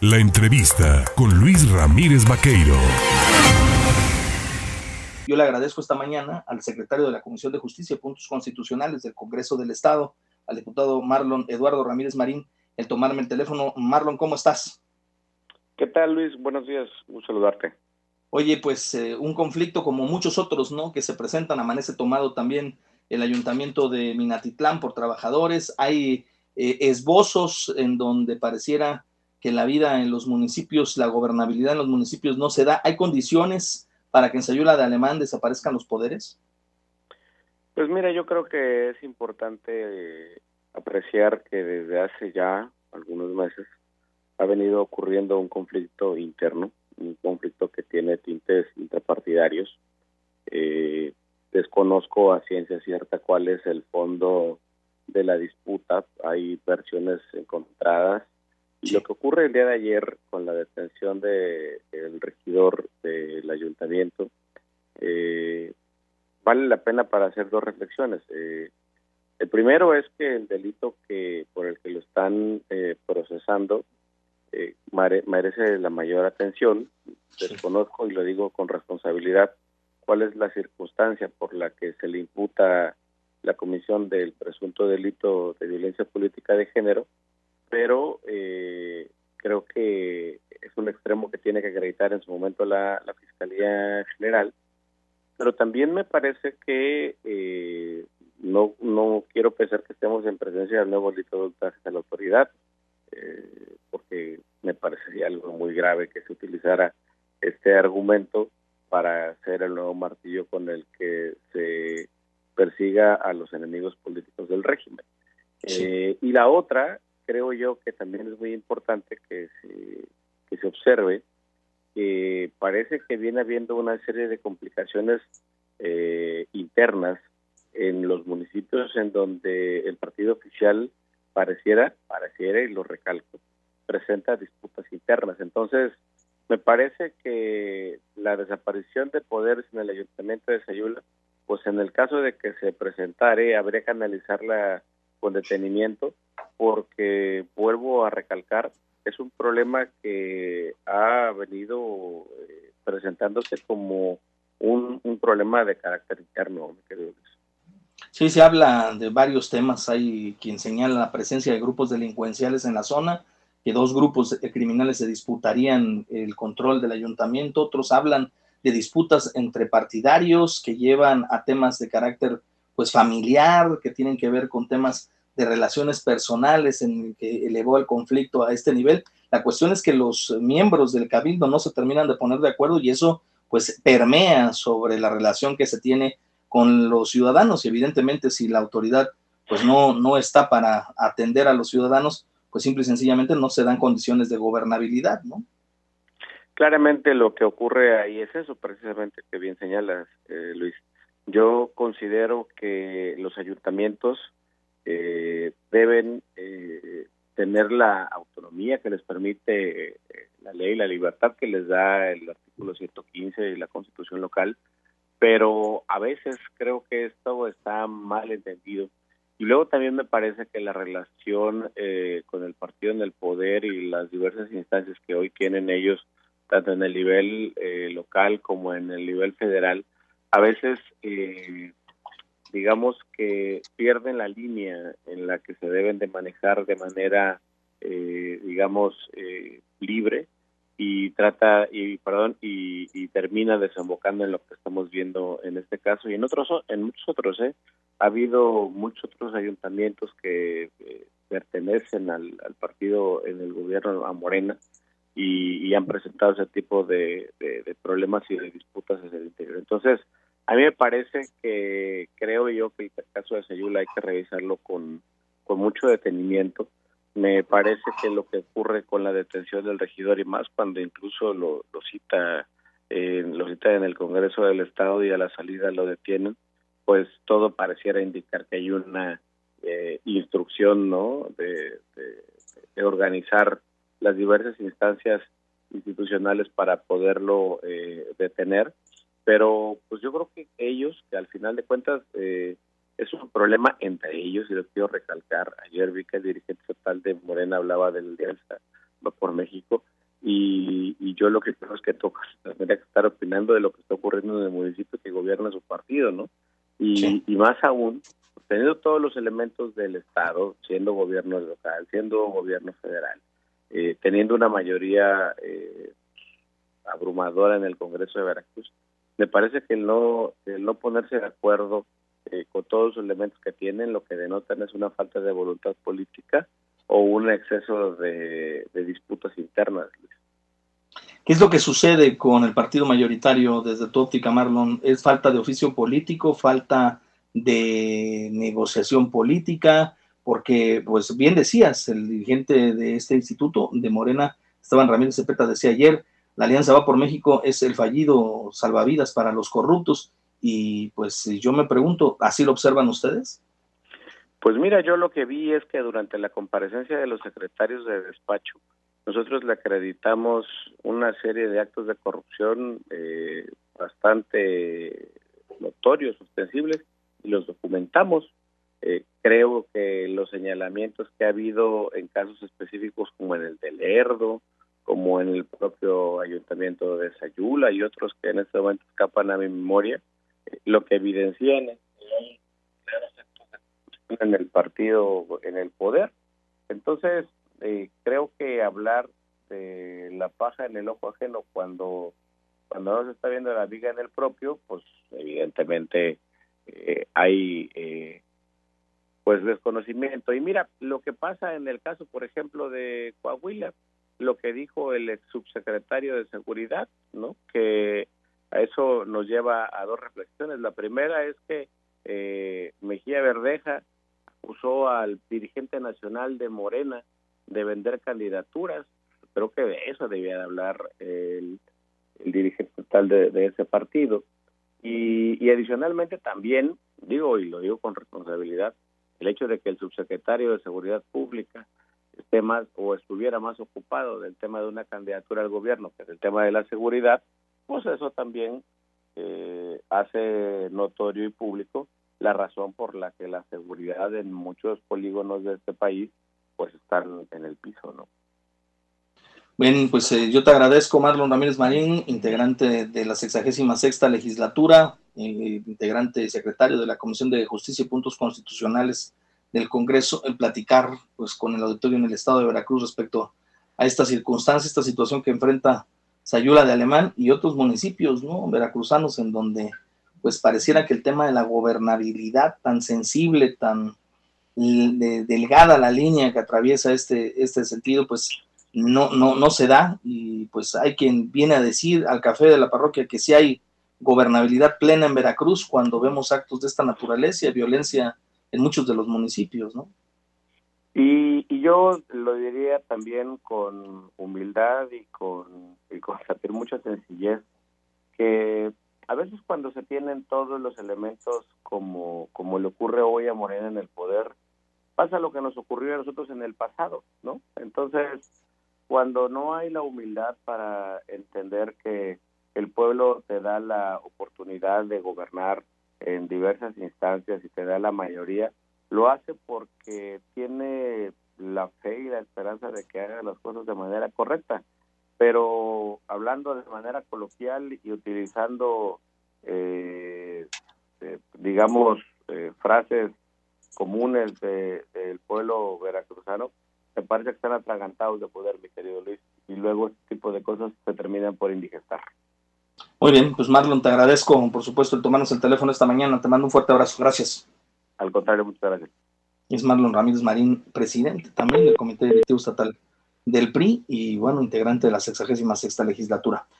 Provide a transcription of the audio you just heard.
La entrevista con Luis Ramírez Vaqueiro. Yo le agradezco esta mañana al secretario de la Comisión de Justicia y Puntos Constitucionales del Congreso del Estado, al diputado Marlon Eduardo Ramírez Marín, el tomarme el teléfono. Marlon, ¿cómo estás? ¿Qué tal, Luis? Buenos días, un saludarte. Oye, pues eh, un conflicto como muchos otros, ¿no? Que se presentan, amanece tomado también el ayuntamiento de Minatitlán por trabajadores. Hay eh, esbozos en donde pareciera que la vida en los municipios, la gobernabilidad en los municipios no se da. ¿Hay condiciones para que en Sayula de Alemán desaparezcan los poderes? Pues mira, yo creo que es importante eh, apreciar que desde hace ya algunos meses ha venido ocurriendo un conflicto interno, un conflicto que tiene tintes interpartidarios. Eh, desconozco a ciencia cierta cuál es el fondo de la disputa, hay versiones encontradas lo que ocurre el día de ayer con la detención de el regidor del ayuntamiento eh, vale la pena para hacer dos reflexiones. Eh, el primero es que el delito que por el que lo están eh, procesando merece la mayor atención. Desconozco y lo digo con responsabilidad cuál es la circunstancia por la que se le imputa la comisión del presunto delito de violencia política de género pero eh, creo que es un extremo que tiene que acreditar en su momento la, Fiscalía General, pero también me parece que eh, no, no quiero pensar que estemos en presencia del nuevo delito de a la autoridad, eh, porque me parecería algo muy grave que se utilizara este argumento para hacer el nuevo martillo con el que se persiga a los enemigos políticos del régimen. y la otra creo yo que también es muy importante que se, que se observe que parece que viene habiendo una serie de complicaciones eh, internas en los municipios en donde el partido oficial pareciera, pareciera y lo recalco, presenta disputas internas. Entonces, me parece que la desaparición de poderes en el ayuntamiento de Sayula, pues en el caso de que se presentare, habría que analizarla con detenimiento porque vuelvo a recalcar, es un problema que ha venido eh, presentándose como un, problema de carácter interno, mi querido Sí, se habla de varios temas. Hay quien señala la presencia de grupos delincuenciales en la zona, que dos grupos criminales se disputarían el control del ayuntamiento. Otros hablan de disputas entre partidarios que llevan a temas de carácter pues familiar, que tienen que ver con temas de relaciones personales en que elevó el conflicto a este nivel. La cuestión es que los miembros del cabildo no se terminan de poner de acuerdo y eso pues permea sobre la relación que se tiene con los ciudadanos y evidentemente si la autoridad pues no, no está para atender a los ciudadanos, pues simple y sencillamente no se dan condiciones de gobernabilidad, ¿no? Claramente lo que ocurre ahí es eso, precisamente que bien señalas, eh, Luis. Yo considero que los ayuntamientos eh, deben eh, tener la autonomía que les permite eh, la ley, la libertad que les da el artículo 115 de la Constitución local, pero a veces creo que esto está mal entendido. Y luego también me parece que la relación eh, con el partido en el poder y las diversas instancias que hoy tienen ellos, tanto en el nivel local como en el nivel federal, a veces eh, digamos que pierden la línea en la que se deben de manejar de manera, eh, digamos, eh, libre y trata y perdón y, termina desembocando en lo que estamos viendo en este caso. Y en otros en muchos otros eh ha habido muchos otros ayuntamientos que eh, pertenecen al, partido en el gobierno a Morena y, han presentado ese tipo de, problemas y de disputas hacia el interior. Entonces a mí me parece que creo yo que el caso de Sayula hay que revisarlo con, con mucho detenimiento. Me parece que lo que ocurre con la detención del regidor y más cuando incluso lo, cita eh, lo cita en el Congreso del Estado y a la salida lo detienen, pues todo pareciera indicar que hay una eh, instrucción, ¿no? De, de, organizar las diversas instancias institucionales para poderlo eh, detener pero pues yo creo que ellos, que al final de cuentas eh, es un problema entre ellos, y lo quiero recalcar, ayer vi que el dirigente total de Morena hablaba del alianza va por México y, yo lo que creo es que toca tendría que estar opinando de lo que está ocurriendo en el municipio que gobierna su partido, ¿no? Y, y más aún, teniendo todos los elementos del Estado, siendo gobierno local, siendo gobierno federal, eh, teniendo una mayoría eh, abrumadora en el Congreso de Veracruz, me parece que no, no ponerse de acuerdo eh, con todos los elementos que tienen, lo que denotan es una falta de voluntad política o un exceso de, disputas internas. ¿Qué es lo que sucede con el partido mayoritario desde tu óptica, Marlon? ¿Es falta de oficio político, falta de negociación política? Porque, pues bien decías, el dirigente de este instituto de Morena, Esteban Ramírez Cepeta, decía ayer, la Alianza Va por México es el fallido salvavidas para los corruptos. Y pues yo me pregunto, ¿así lo observan ustedes? Pues mira, yo lo que vi es que durante la comparecencia de los secretarios de despacho, nosotros le acreditamos una serie de actos de corrupción eh, bastante notorios, ostensibles, y los documentamos. Eh, creo que los señalamientos que ha habido en casos específicos como en el del Lerdo, como en el propio ayuntamiento de Sayula y otros que en este momento escapan a mi memoria, eh, lo que evidencian es en el partido, en el poder. Entonces, eh, creo que hablar de la paja en el ojo ajeno cuando cuando no se está viendo la viga en el propio, pues evidentemente eh, hay eh, pues desconocimiento. Y mira, lo que pasa en el caso, por ejemplo, de Coahuila, lo que dijo el ex subsecretario de Seguridad, ¿no? Que a eso nos lleva a dos reflexiones. La primera es que eh, Mejía Verdeja acusó al dirigente nacional de Morena de vender candidaturas. Creo que de eso debía de hablar el, dirigente total de, ese partido. Y, y adicionalmente también, digo, y lo digo con responsabilidad, el hecho de que el subsecretario de Seguridad Pública esté más o estuviera más ocupado del tema de una candidatura al gobierno que del tema de la seguridad, pues eso también eh, hace notorio y público la razón por la que la seguridad en muchos polígonos de este país pues están en el piso, ¿no? Bien, pues eh, yo te agradezco, Marlon Ramírez Marín, integrante de la 66 sexta legislatura, eh, integrante y secretario de la Comisión de Justicia y Puntos Constitucionales del Congreso, en platicar pues con el auditorio en el estado de Veracruz respecto a esta circunstancia, esta situación que enfrenta Sayula de Alemán y otros municipios, ¿no? Veracruzanos en donde pues pareciera que el tema de la gobernabilidad tan sensible, tan delgada la línea que atraviesa este, este sentido, pues no, no, no se da y pues hay quien viene a decir al café de la parroquia que sí hay gobernabilidad plena en Veracruz cuando vemos actos de esta naturaleza violencia en muchos de los municipios, ¿no? Y, y yo lo diría también con humildad y con, y con mucha sencillez, que a veces cuando se tienen todos los elementos como, como le ocurre hoy a Morena en el poder, pasa lo que nos ocurrió a nosotros en el pasado, ¿no? Entonces, cuando no hay la humildad para entender que el pueblo te da la oportunidad de gobernar en diversas instancias y te da la mayoría, lo hace porque tiene la fe y la esperanza de que haga las cosas de manera correcta pero hablando de manera coloquial y utilizando, eh, eh, digamos, eh, frases comunes del pueblo veracruzano, me parece que están atragantados de poder, mi querido Luis, y luego este tipo de cosas se terminan por indigestar. Muy bien, pues Marlon, te agradezco, por supuesto, el tomarnos el teléfono esta mañana. Te mando un fuerte abrazo. Gracias. Al contrario, muchas gracias. Es Marlon Ramírez Marín, presidente también del Comité Directivo Estatal del PRI y, bueno, integrante de la 66 sexta legislatura.